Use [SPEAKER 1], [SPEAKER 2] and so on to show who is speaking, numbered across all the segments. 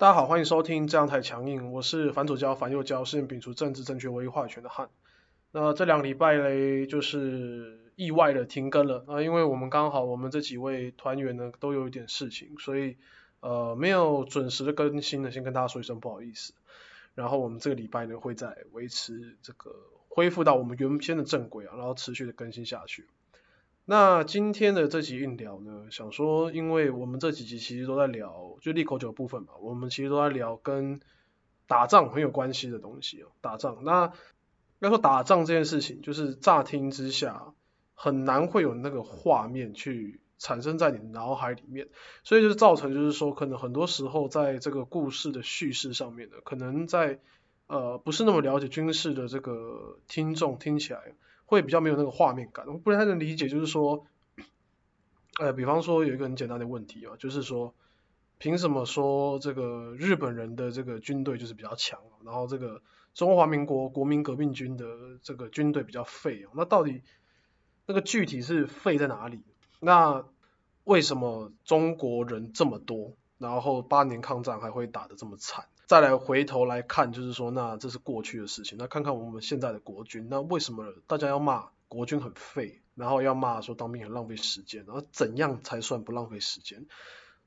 [SPEAKER 1] 大家好，欢迎收听这样太强硬，我是反左交反右交，是摒除政治正确唯一话语权的汉。那这两个礼拜嘞，就是意外的停更了啊，因为我们刚好我们这几位团员呢都有一点事情，所以呃没有准时的更新呢，先跟大家说一声不好意思。然后我们这个礼拜呢会在维持这个恢复到我们原先的正轨啊，然后持续的更新下去。那今天的这集硬聊呢，想说，因为我们这几集其实都在聊，就利口酒部分嘛，我们其实都在聊跟打仗很有关系的东西哦，打仗。那要说打仗这件事情，就是乍听之下很难会有那个画面去产生在你脑海里面，所以就是造成就是说，可能很多时候在这个故事的叙事上面呢，可能在呃不是那么了解军事的这个听众听起来。会比较没有那个画面感，我不太能理解，就是说，呃，比方说有一个很简单的问题啊，就是说，凭什么说这个日本人的这个军队就是比较强，然后这个中华民国国民革命军的这个军队比较废啊？那到底那个具体是废在哪里？那为什么中国人这么多，然后八年抗战还会打得这么惨？再来回头来看，就是说，那这是过去的事情。那看看我们现在的国军，那为什么大家要骂国军很废，然后要骂说当兵很浪费时间？然后怎样才算不浪费时间？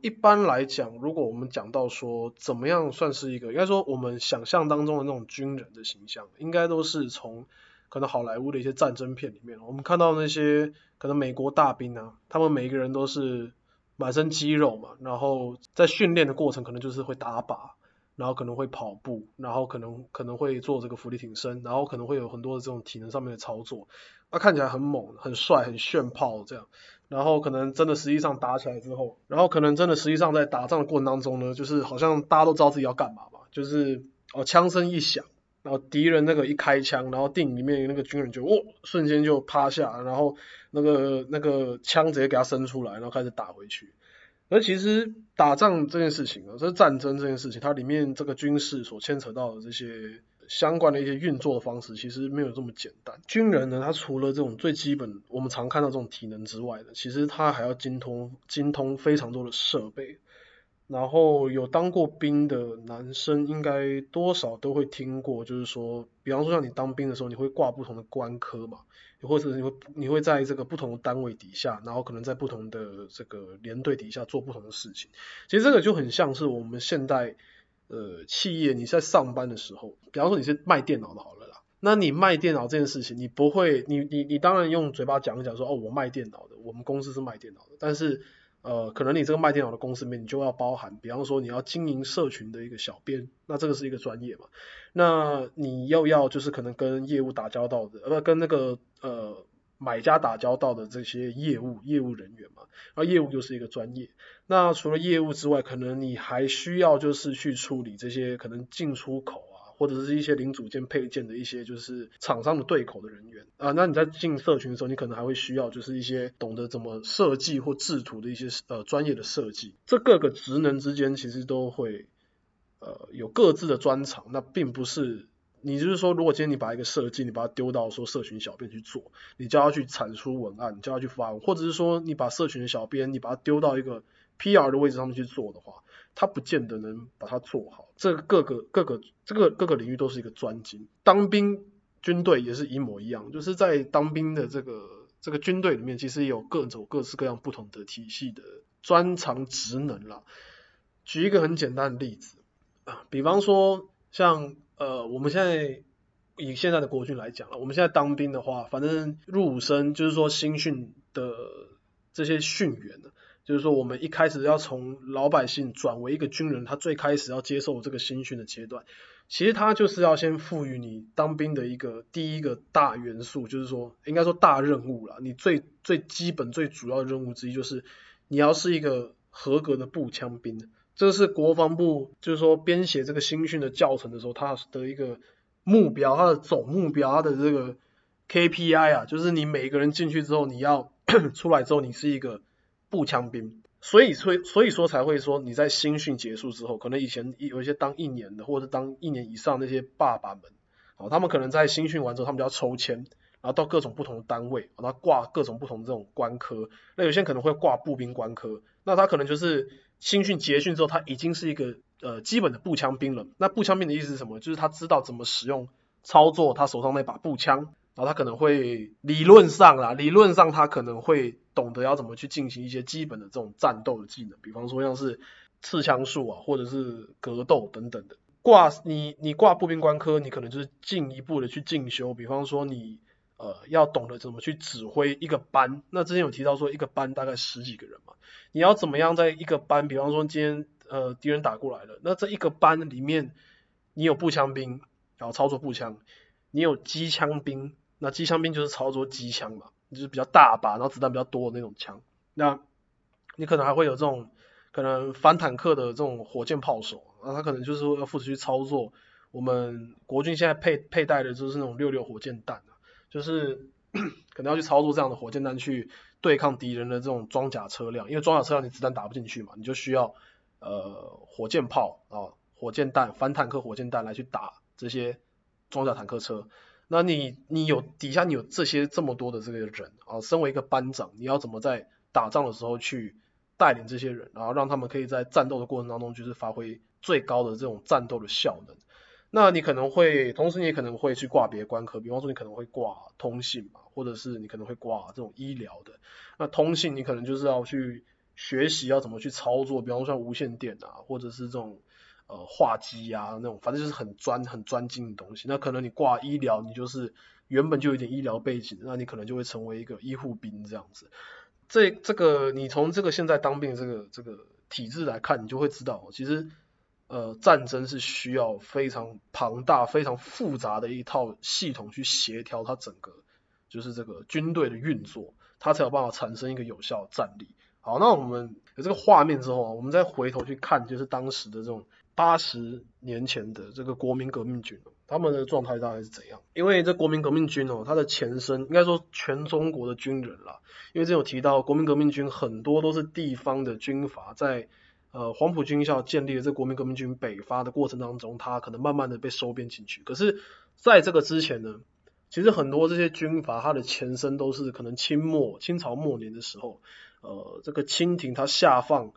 [SPEAKER 1] 一般来讲，如果我们讲到说怎么样算是一个，应该说我们想象当中的那种军人的形象，应该都是从可能好莱坞的一些战争片里面，我们看到那些可能美国大兵啊，他们每一个人都是满身肌肉嘛，然后在训练的过程可能就是会打靶。然后可能会跑步，然后可能可能会做这个浮力挺身，然后可能会有很多的这种体能上面的操作，那看起来很猛、很帅、很炫炮这样。然后可能真的实际上打起来之后，然后可能真的实际上在打仗的过程当中呢，就是好像大家都知道自己要干嘛嘛，就是哦枪声一响，然后敌人那个一开枪，然后电影里面那个军人就哦瞬间就趴下，然后那个那个枪直接给他伸出来，然后开始打回去。而其实打仗这件事情啊，这是战争这件事情，它里面这个军事所牵扯到的这些相关的一些运作的方式，其实没有这么简单。军人呢，他除了这种最基本我们常看到这种体能之外的，其实他还要精通精通非常多的设备。然后有当过兵的男生，应该多少都会听过，就是说，比方说像你当兵的时候，你会挂不同的官科嘛，或者你会你会在这个不同的单位底下，然后可能在不同的这个连队底下做不同的事情。其实这个就很像是我们现代呃企业你在上班的时候，比方说你是卖电脑的好了啦，那你卖电脑这件事情，你不会，你你你当然用嘴巴讲一讲说，哦，我卖电脑的，我们公司是卖电脑的，但是。呃，可能你这个卖电脑的公司里面，你就要包含，比方说你要经营社群的一个小编，那这个是一个专业嘛？那你又要就是可能跟业务打交道的，呃，跟那个呃买家打交道的这些业务业务人员嘛，而业务又是一个专业。那除了业务之外，可能你还需要就是去处理这些可能进出口。或者是一些零组件配件的一些就是厂商的对口的人员啊，那你在进社群的时候，你可能还会需要就是一些懂得怎么设计或制图的一些呃专业的设计，这各个职能之间其实都会呃有各自的专长，那并不是你就是说如果今天你把一个设计你把它丢到说社群小编去做，你叫他去产出文案，你叫他去发，或者是说你把社群的小编你把它丢到一个 PR 的位置上面去做的话。他不见得能把它做好，这各个各个这个各个领域都是一个专精。当兵军队也是一模一样，就是在当兵的这个这个军队里面，其实有各种各式各样不同的体系的专长职能啦。举一个很简单的例子啊，比方说像呃我们现在以现在的国军来讲了，我们现在当兵的话，反正入伍生就是说新训的这些训员。就是说，我们一开始要从老百姓转为一个军人，他最开始要接受这个新训的阶段，其实他就是要先赋予你当兵的一个第一个大元素，就是说，应该说大任务了。你最最基本、最主要的任务之一就是你要是一个合格的步枪兵。这是国防部就是说编写这个新训的教程的时候，他的一个目标，他的总目标，他的这个 KPI 啊，就是你每个人进去之后，你要 出来之后，你是一个。步枪兵，所以所以所以说才会说你在新训结束之后，可能以前有一些当一年的或者当一年以上那些爸爸们，哦，他们可能在新训完之后，他们就要抽签，然后到各种不同的单位，然后挂各种不同的这种官科。那有些人可能会挂步兵官科，那他可能就是新训结训之后，他已经是一个呃基本的步枪兵了。那步枪兵的意思是什么？就是他知道怎么使用操作他手上那把步枪，然后他可能会理论上啦，理论上他可能会懂得要怎么去进行一些基本的这种战斗的技能，比方说像是刺枪术啊，或者是格斗等等的。挂你你挂步兵官科，你可能就是进一步的去进修，比方说你。呃，要懂得怎么去指挥一个班。那之前有提到说，一个班大概十几个人嘛，你要怎么样在一个班，比方说今天呃敌人打过来了，那这一个班里面你有步枪兵，然后操作步枪，你有机枪兵，那机枪兵就是操作机枪嘛，就是比较大把，然后子弹比较多的那种枪。那你可能还会有这种可能反坦克的这种火箭炮手，那他可能就是说要负责去操作我们国军现在佩佩戴的就是那种六六火箭弹。就是 可能要去操作这样的火箭弹去对抗敌人的这种装甲车辆，因为装甲车辆你子弹打不进去嘛，你就需要呃火箭炮啊、火箭弹、反坦克火箭弹来去打这些装甲坦克车。那你你有底下你有这些这么多的这个人啊，身为一个班长，你要怎么在打仗的时候去带领这些人，然后让他们可以在战斗的过程当中就是发挥最高的这种战斗的效能？那你可能会，同时你也可能会去挂别的关科，比方说你可能会挂通信嘛，或者是你可能会挂这种医疗的。那通信你可能就是要去学习要怎么去操作，比方说像无线电啊，或者是这种呃画机啊那种，反正就是很专很专精的东西。那可能你挂医疗，你就是原本就有点医疗背景，那你可能就会成为一个医护兵这样子。这这个你从这个现在当兵这个这个体制来看，你就会知道，其实。呃，战争是需要非常庞大、非常复杂的一套系统去协调它整个，就是这个军队的运作，它才有办法产生一个有效的战力。好，那我们有这个画面之后啊，我们再回头去看，就是当时的这种八十年前的这个国民革命军，他们的状态大概是怎样？因为这国民革命军哦，它的前身应该说全中国的军人啦，因为这有提到国民革命军很多都是地方的军阀在。呃，黄埔军校建立的这国民革命军北伐的过程当中，他可能慢慢的被收编进去。可是，在这个之前呢，其实很多这些军阀，它的前身都是可能清末清朝末年的时候，呃，这个清廷它下放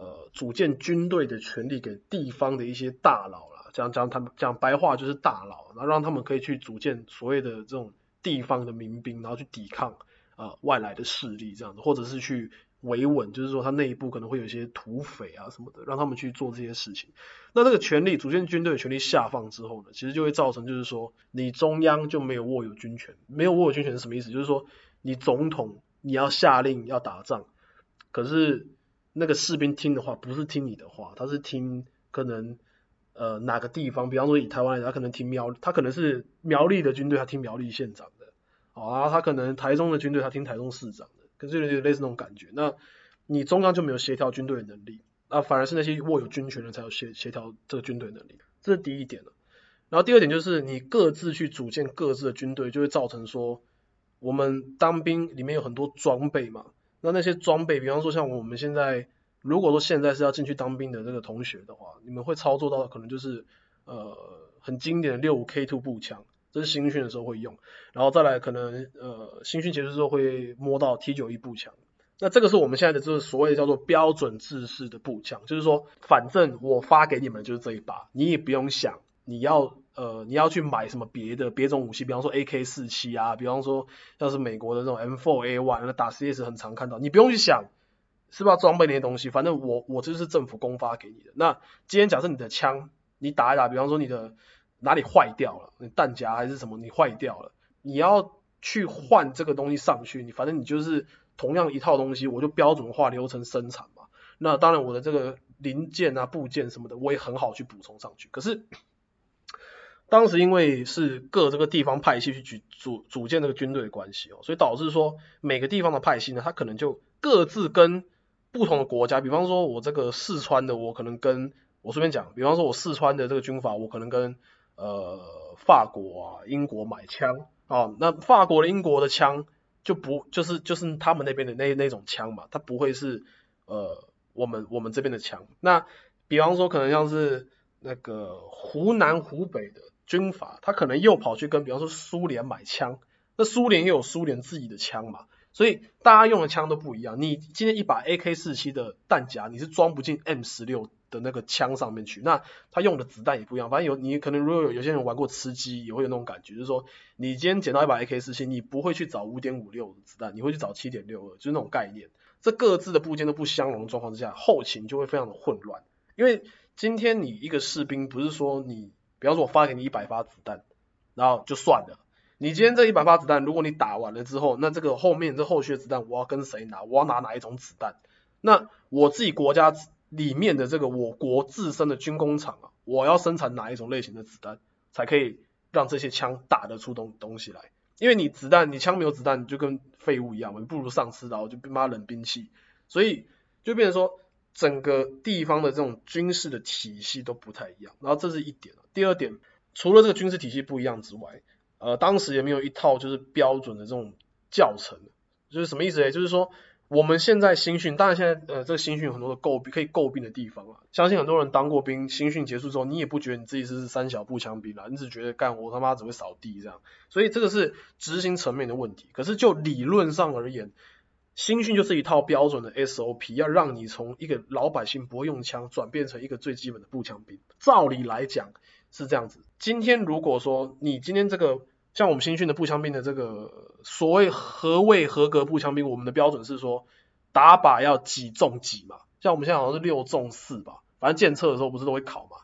[SPEAKER 1] 呃组建军队的权利给地方的一些大佬啦，讲讲他们讲白话就是大佬，然后让他们可以去组建所谓的这种地方的民兵，然后去抵抗啊外来的势力这样子，或者是去。维稳，就是说他内部可能会有一些土匪啊什么的，让他们去做这些事情。那这个权力，组建军队的权力下放之后呢，其实就会造成，就是说你中央就没有握有军权，没有握有军权是什么意思？就是说你总统你要下令要打仗，可是那个士兵听的话不是听你的话，他是听可能呃哪个地方，比方说以台湾来讲，他可能听苗，他可能是苗栗的军队，他听苗栗县长的，啊，他可能台中的军队，他听台中市长。可是有点类似那种感觉，那你中央就没有协调军队的能力，那反而是那些握有军权的才有协协调这个军队能力，这是第一点。然后第二点就是你各自去组建各自的军队，就会造成说我们当兵里面有很多装备嘛，那那些装备，比方说像我们现在如果说现在是要进去当兵的这个同学的话，你们会操作到的可能就是呃很经典的六五 K two 步枪。这是新训的时候会用，然后再来可能呃新训结束之后会摸到 T 九一步枪，那这个是我们现在的就是所谓叫做标准制式的步枪，就是说反正我发给你们就是这一把，你也不用想你要呃你要去买什么别的别种武器，比方说 AK 四七啊，比方说像是美国的这种 M4A one，那打 CS 很常看到，你不用去想是不是要装备那些东西，反正我我就是政府公发给你的。那今天假设你的枪你打一打，比方说你的。哪里坏掉了？你弹夹还是什么？你坏掉了，你要去换这个东西上去。你反正你就是同样一套东西，我就标准化流程生产嘛。那当然我的这个零件啊、部件什么的，我也很好去补充上去。可是当时因为是各这个地方派系去组组建这个军队的关系哦，所以导致说每个地方的派系呢，它可能就各自跟不同的国家，比方说我这个四川的，我可能跟我随便讲，比方说我四川的这个军阀，我可能跟呃，法国啊，英国买枪啊，那法国的、英国的枪就不就是就是他们那边的那那种枪嘛，它不会是呃我们我们这边的枪。那比方说可能像是那个湖南、湖北的军阀，他可能又跑去跟比方说苏联买枪，那苏联又有苏联自己的枪嘛，所以大家用的枪都不一样。你今天一把 AK 四七的弹夹，你是装不进 M 十六的那个枪上面去，那它用的子弹也不一样。反正有你可能如果有有些人玩过吃鸡，也会有那种感觉，就是说你今天捡到一把 AK 四七，你不会去找五点五六的子弹，你会去找七点六二，就是那种概念。这各自的部件都不相容的状况之下，后勤就会非常的混乱。因为今天你一个士兵不是说你，比方说我发给你一百发子弹，然后就算了。你今天这一百发子弹，如果你打完了之后，那这个后面这后续的子弹我要跟谁拿？我要拿哪一种子弹？那我自己国家里面的这个我国自身的军工厂啊，我要生产哪一种类型的子弹，才可以让这些枪打得出东东西来？因为你子弹，你枪没有子弹，就跟废物一样嘛，不如丧尸然后，就妈冷兵器，所以就变成说整个地方的这种军事的体系都不太一样。然后这是一点，第二点，除了这个军事体系不一样之外，呃，当时也没有一套就是标准的这种教程，就是什么意思呢？就是说我们现在新训，当然现在呃这个新训有很多的诟病可以诟病的地方啊，相信很多人当过兵，新训结束之后，你也不觉得你自己是三小步枪兵了，你只觉得干活他妈只会扫地这样，所以这个是执行层面的问题。可是就理论上而言，新训就是一套标准的 SOP，要让你从一个老百姓不会用枪转变成一个最基本的步枪兵。照理来讲是这样子。今天如果说你今天这个像我们新训的步枪兵的这个所谓何谓合格步枪兵？我们的标准是说打靶要几中几嘛，像我们现在好像是六中四吧，反正检测的时候不是都会考嘛。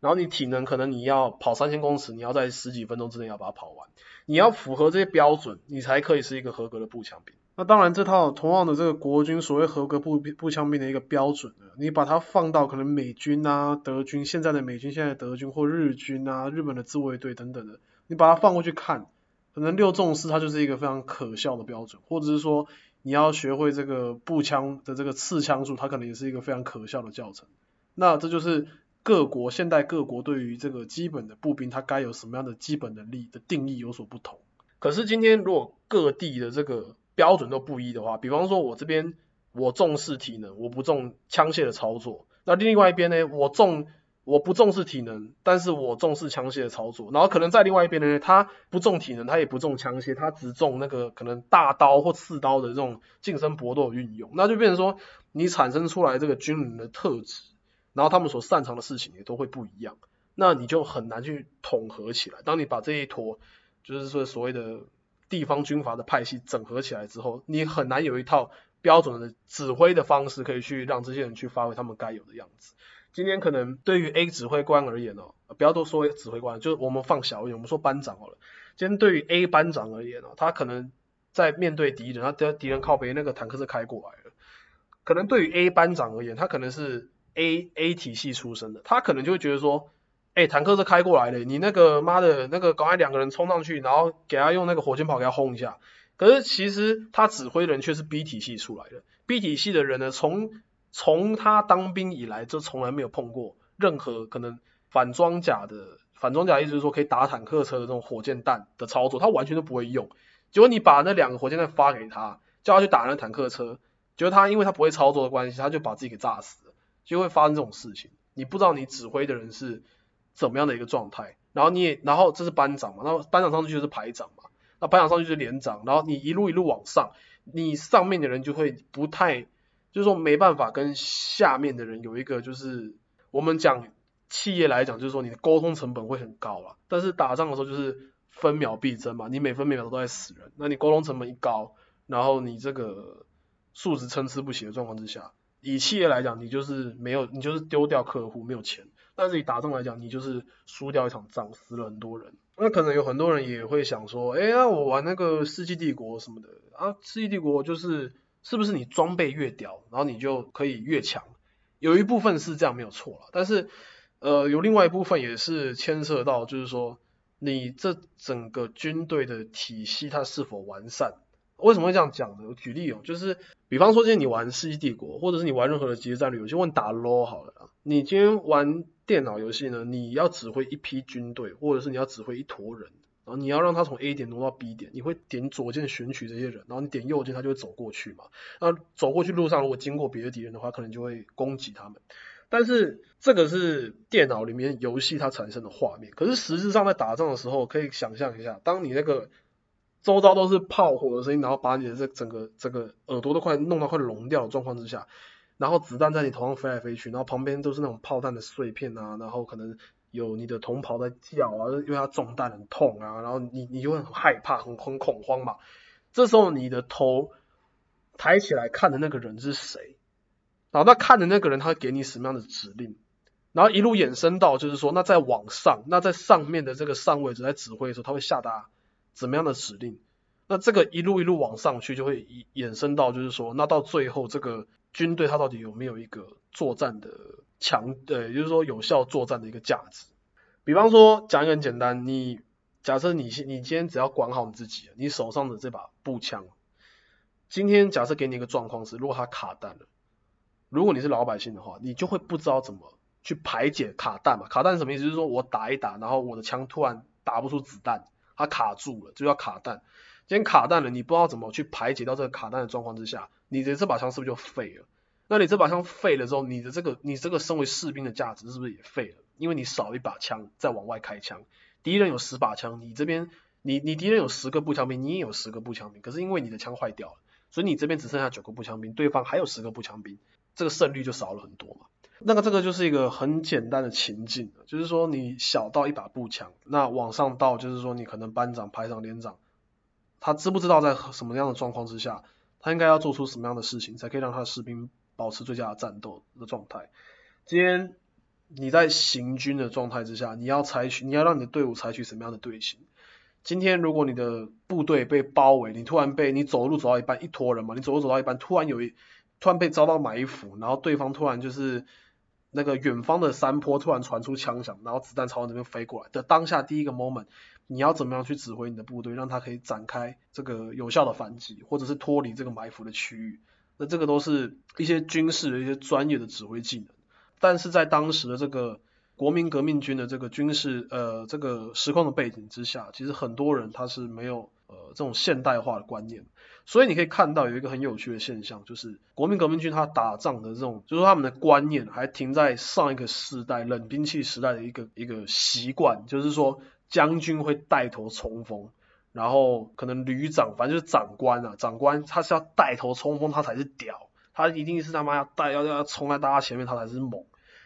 [SPEAKER 1] 然后你体能可能你要跑三千公尺，你要在十几分钟之内要把它跑完，你要符合这些标准，你才可以是一个合格的步枪兵。那当然这套同样的这个国军所谓合格步兵步枪兵的一个标准呢，你把它放到可能美军啊、德军现在的美军、现在德军或日军啊、日本的自卫队等等的。你把它放过去看，可能六纵四它就是一个非常可笑的标准，或者是说你要学会这个步枪的这个刺枪术，它可能也是一个非常可笑的教程。那这就是各国现代各国对于这个基本的步兵它该有什么样的基本能力的定义有所不同。可是今天如果各地的这个标准都不一的话，比方说我这边我重视体能，我不重枪械的操作，那另外一边呢，我重。我不重视体能，但是我重视枪械的操作。然后可能在另外一边呢，他不重体能，他也不重枪械，他只重那个可能大刀或刺刀的这种近身搏斗运用。那就变成说，你产生出来这个军人的特质，然后他们所擅长的事情也都会不一样。那你就很难去统合起来。当你把这一坨，就是说所谓的地方军阀的派系整合起来之后，你很难有一套标准的指挥的方式，可以去让这些人去发挥他们该有的样子。今天可能对于 A 指挥官而言哦，不要多说指挥官，就是我们放小一点，我们说班长好了。今天对于 A 班长而言哦，他可能在面对敌人，他敌敌人靠边那个坦克是开过来了，可能对于 A 班长而言，他可能是 A A 体系出身的，他可能就会觉得说，哎，坦克车开过来了，你那个妈的那个赶快两个人冲上去，然后给他用那个火箭炮给他轰一下。可是其实他指挥人却是 B 体系出来的，B 体系的人呢，从从他当兵以来，就从来没有碰过任何可能反装甲的反装甲，意思是说可以打坦克车的这种火箭弹的操作，他完全都不会用。结果你把那两个火箭弹发给他，叫他去打那坦克车，结果他因为他不会操作的关系，他就把自己给炸死了，就会发生这种事情。你不知道你指挥的人是怎么样的一个状态，然后你也，然后这是班长嘛，然后班长上去就是排长嘛，那排长上去就是连长，然后你一路一路往上，你上面的人就会不太。就是说没办法跟下面的人有一个，就是我们讲企业来讲，就是说你的沟通成本会很高了。但是打仗的时候就是分秒必争嘛，你每分每秒都在死人，那你沟通成本一高，然后你这个素质参差不齐的状况之下，以企业来讲，你就是没有，你就是丢掉客户，没有钱。但是以打仗来讲，你就是输掉一场仗，死了很多人。那可能有很多人也会想说，哎呀，我玩那个世纪帝国什么的啊，世纪帝国就是。是不是你装备越屌，然后你就可以越强？有一部分是这样没有错了，但是呃有另外一部分也是牵涉到，就是说你这整个军队的体系它是否完善？为什么会这样讲呢？我举例哦，就是比方说今天你玩《世纪帝国》，或者是你玩任何的即时战略游戏，问打 LO 好了，你今天玩电脑游戏呢，你要指挥一批军队，或者是你要指挥一坨人。然后你要让他从 A 点挪到 B 点，你会点左键选取这些人，然后你点右键，他就会走过去嘛。那走过去路上如果经过别的敌人的话，可能就会攻击他们。但是这个是电脑里面游戏它产生的画面，可是实质上在打仗的时候，可以想象一下，当你那个周遭都是炮火的声音，然后把你的这整个这个耳朵都快弄到快聋掉的状况之下，然后子弹在你头上飞来飞去，然后旁边都是那种炮弹的碎片啊，然后可能有你的同袍在叫啊，因为他中弹很痛啊，然后你你就会很害怕，很很恐慌嘛。这时候你的头抬起来看的那个人是谁？然后那看的那个人他会给你什么样的指令？然后一路延伸到就是说，那在往上，那在上面的这个上位者在指挥的时候，他会下达。怎么样的指令？那这个一路一路往上去，就会衍生到就是说，那到最后这个军队它到底有没有一个作战的强，对，就是说有效作战的一个价值。比方说讲一个很简单，你假设你你今天只要管好你自己，你手上的这把步枪，今天假设给你一个状况是，如果它卡弹了，如果你是老百姓的话，你就会不知道怎么去排解卡弹嘛？卡弹什么意思？就是说我打一打，然后我的枪突然打不出子弹。它卡住了，就要卡弹。先卡弹了，你不知道怎么去排解掉这个卡弹的状况之下，你的这把枪是不是就废了？那你这把枪废了之后，你的这个你这个身为士兵的价值是不是也废了？因为你少一把枪再往外开枪，敌人有十把枪，你这边你你敌人有十个步枪兵，你也有十个步枪兵，可是因为你的枪坏掉了，所以你这边只剩下九个步枪兵，对方还有十个步枪兵，这个胜率就少了很多嘛。那个这个就是一个很简单的情境，就是说你小到一把步枪，那往上到就是说你可能班长、排长、连长，他知不知道在什么样的状况之下，他应该要做出什么样的事情，才可以让他的士兵保持最佳的战斗的状态。今天你在行军的状态之下，你要采取，你要让你的队伍采取什么样的队形？今天如果你的部队被包围，你突然被你走路走到一半，一坨人嘛，你走路走到一半，突然有一突然被遭到埋伏，然后对方突然就是。那个远方的山坡突然传出枪响，然后子弹朝那边飞过来的当下，第一个 moment，你要怎么样去指挥你的部队，让他可以展开这个有效的反击，或者是脱离这个埋伏的区域？那这个都是一些军事的一些专业的指挥技能。但是在当时的这个国民革命军的这个军事呃这个时况的背景之下，其实很多人他是没有呃这种现代化的观念。所以你可以看到有一个很有趣的现象，就是国民革命军他打仗的这种，就是他们的观念还停在上一个时代冷兵器时代的一个一个习惯，就是说将军会带头冲锋，然后可能旅长，反正就是长官啊，长官他是要带头冲锋，他才是屌，他一定是他妈要带要要冲在大家前面，他才是猛。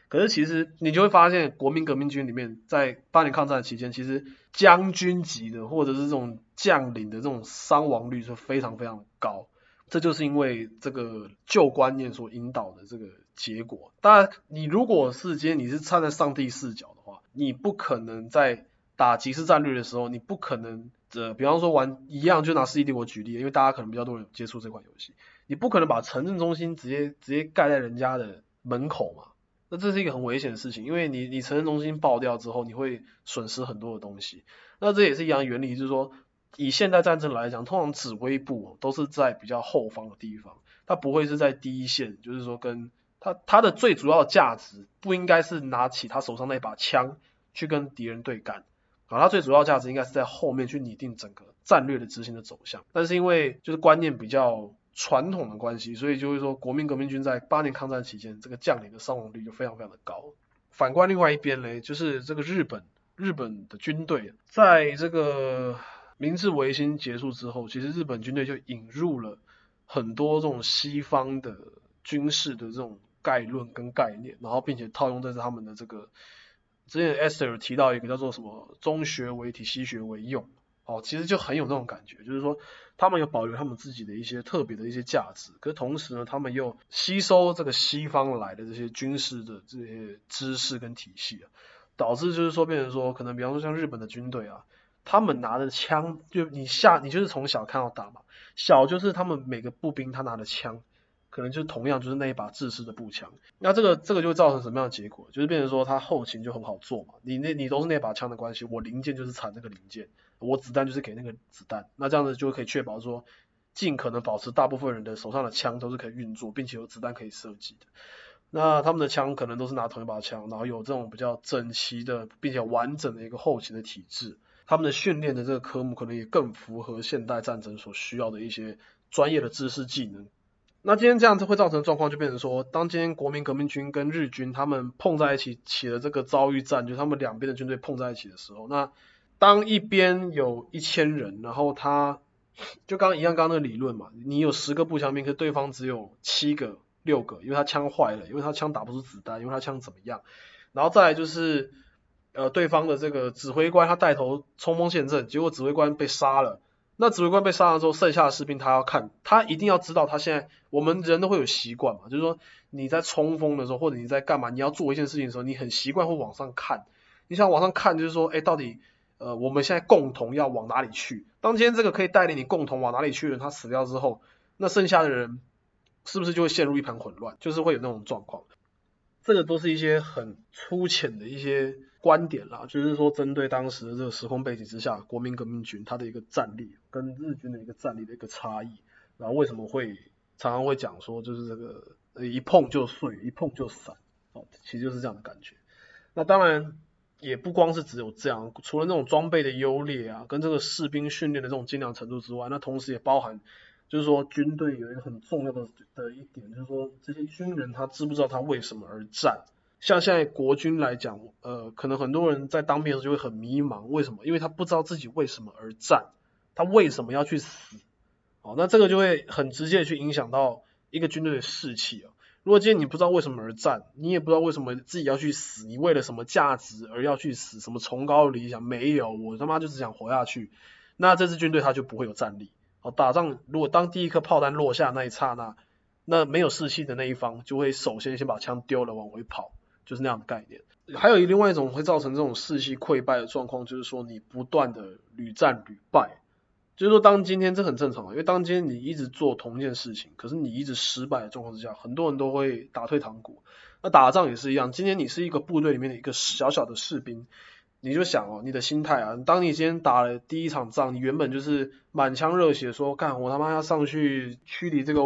[SPEAKER 1] 可是其实你就会发现，国民革命军里面在八年抗战期间，其实将军级的或者是这种将领的这种伤亡率是非常非常高。这就是因为这个旧观念所引导的这个结果。当然，你如果是今天你是站在上帝视角的话，你不可能在打即时战略的时候，你不可能呃，比方说玩一样，就拿《世纪帝国》举例，因为大家可能比较多人接触这款游戏，你不可能把城镇中心直接直接盖在人家的门口嘛。那这是一个很危险的事情，因为你你城镇中心爆掉之后，你会损失很多的东西。那这也是一样原理，就是说以现代战争来讲，通常指挥部都是在比较后方的地方，它不会是在第一线，就是说跟它它的最主要的价值不应该是拿起他手上那把枪去跟敌人对干，啊，它最主要价值应该是在后面去拟定整个战略的执行的走向。但是因为就是观念比较。传统的关系，所以就会说国民革命军在八年抗战期间，这个将领的伤亡率就非常非常的高。反观另外一边嘞，就是这个日本，日本的军队在这个明治维新结束之后，其实日本军队就引入了很多这种西方的军事的这种概论跟概念，然后并且套用在他们的这个之前 Esther 提到一个叫做什么中学为体，西学为用。哦，其实就很有那种感觉，就是说他们有保留他们自己的一些特别的一些价值，可是同时呢，他们又吸收这个西方来的这些军事的这些知识跟体系啊，导致就是说变成说，可能比方说像日本的军队啊，他们拿的枪，就你下你就是从小看到大嘛，小就是他们每个步兵他拿的枪，可能就同样就是那一把制式的步枪，那这个这个就会造成什么样的结果？就是变成说他后勤就很好做嘛，你那你都是那把枪的关系，我零件就是产那个零件。我子弹就是给那个子弹，那这样子就可以确保说，尽可能保持大部分人的手上的枪都是可以运作，并且有子弹可以射击的。那他们的枪可能都是拿同一把枪，然后有这种比较整齐的，并且完整的一个后勤的体制。他们的训练的这个科目可能也更符合现代战争所需要的一些专业的知识技能。那今天这样子会造成状况，就变成说，当今天国民革命军跟日军他们碰在一起起了这个遭遇战，就他们两边的军队碰在一起的时候，那当一边有一千人，然后他就刚刚一样，刚刚那个理论嘛，你有十个步枪兵，可对方只有七个、六个，因为他枪坏了，因为他枪打不出子弹，因为他枪怎么样，然后再来就是呃对方的这个指挥官他带头冲锋陷阵，结果指挥官被杀了。那指挥官被杀了之后，剩下的士兵他要看，他一定要知道他现在我们人都会有习惯嘛，就是说你在冲锋的时候或者你在干嘛，你要做一件事情的时候，你很习惯会往上看，你想往上看就是说，哎，到底呃我们现在共同要往哪里去？当今天这个可以带领你共同往哪里去的人他死掉之后，那剩下的人是不是就会陷入一盘混乱？就是会有那种状况。这个都是一些很粗浅的一些观点啦，就是说针对当时的这个时空背景之下，国民革命军它的一个战力跟日军的一个战力的一个差异，然后为什么会常常会讲说就是这个一碰就碎，一碰就散，哦，其实就是这样的感觉。那当然也不光是只有这样，除了那种装备的优劣啊，跟这个士兵训练的这种精良程度之外，那同时也包含。就是说，军队有一个很重要的的一点，就是说，这些军人他知不知道他为什么而战？像现在国军来讲，呃，可能很多人在当兵的时候就会很迷茫，为什么？因为他不知道自己为什么而战，他为什么要去死？哦，那这个就会很直接去影响到一个军队的士气啊。如果今天你不知道为什么而战，你也不知道为什么自己要去死，你为了什么价值而要去死？什么崇高的理想没有？我他妈就只想活下去。那这支军队他就不会有战力。好打仗，如果当第一颗炮弹落下那一刹那，那没有士气的那一方就会首先先把枪丢了往回跑，就是那样的概念。还有另外一种会造成这种士气溃败的状况，就是说你不断的屡战屡败，就是说当今天这很正常，因为当今天你一直做同一件事情，可是你一直失败的状况之下，很多人都会打退堂鼓。那打仗也是一样，今天你是一个部队里面的一个小小的士兵。你就想哦，你的心态啊，当你今天打了第一场仗，你原本就是满腔热血，说干我他妈要上去驱离这个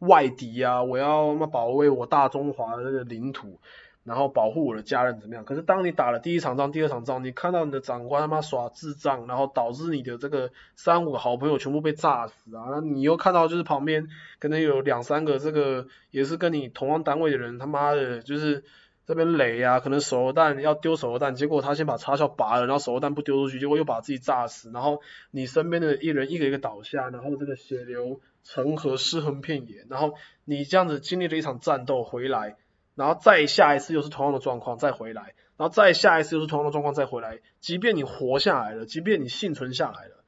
[SPEAKER 1] 外敌啊，我要他妈保卫我大中华的这个领土，然后保护我的家人怎么样？可是当你打了第一场仗、第二场仗，你看到你的长官他妈耍智障，然后导致你的这个三五个好朋友全部被炸死啊，那你又看到就是旁边可能有两三个这个也是跟你同样单位的人，他妈的就是。这边雷啊，可能手榴弹要丢手榴弹，结果他先把插销拔了，然后手榴弹不丢出去，结果又把自己炸死，然后你身边的一人一个一个倒下，然后这个血流成河，尸横遍野，然后你这样子经历了一场战斗回来，然后再下一次又是同样的状况再回来，然后再下一次又是同样的状况再回来，即便你活下来了，即便你幸存下来了，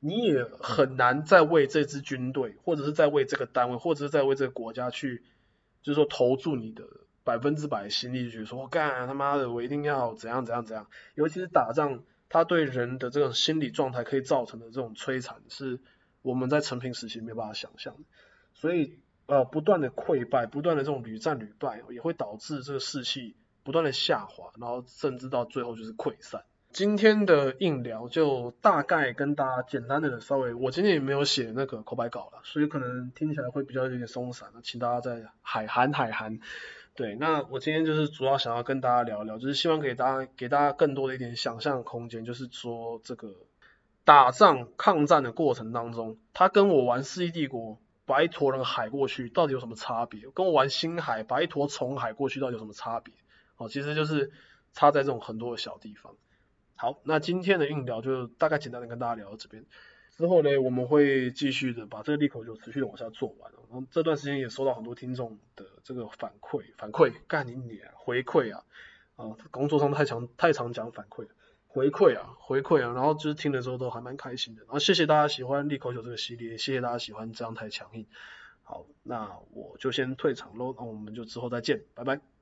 [SPEAKER 1] 你也很难再为这支军队，或者是在为这个单位，或者是在为这个国家去，就是说投注你的。百分之百的心力去说，干他妈的，我一定要怎样怎样怎样。尤其是打仗，他对人的这种心理状态可以造成的这种摧残，是我们在成平时期没办法想象的。所以，呃，不断的溃败，不断的这种屡战屡败，也会导致这个士气不断的下滑，然后甚至到最后就是溃散。今天的硬聊就大概跟大家简单的稍微，我今天也没有写那个口白稿了，所以可能听起来会比较有点松散，请大家再海涵海涵。对，那我今天就是主要想要跟大家聊聊，就是希望给大家给大家更多的一点想象空间，就是说这个打仗抗战的过程当中，它跟我玩《世纪帝国》把一坨人海过去到底有什么差别？跟我玩《星海》把一坨虫海过去到底有什么差别？哦，其实就是差在这种很多的小地方。好，那今天的硬聊就大概简单的跟大家聊到这边。之后呢，我们会继续的把这个利口酒持续的往下做完。然后这段时间也收到很多听众的这个反馈，反馈干你脸回馈啊啊！工作上太常太常讲反馈，回馈啊回馈啊，然后就是听的时候都还蛮开心的。然后谢谢大家喜欢利口酒这个系列，谢谢大家喜欢这样太强硬。好，那我就先退场喽，那我们就之后再见，拜拜。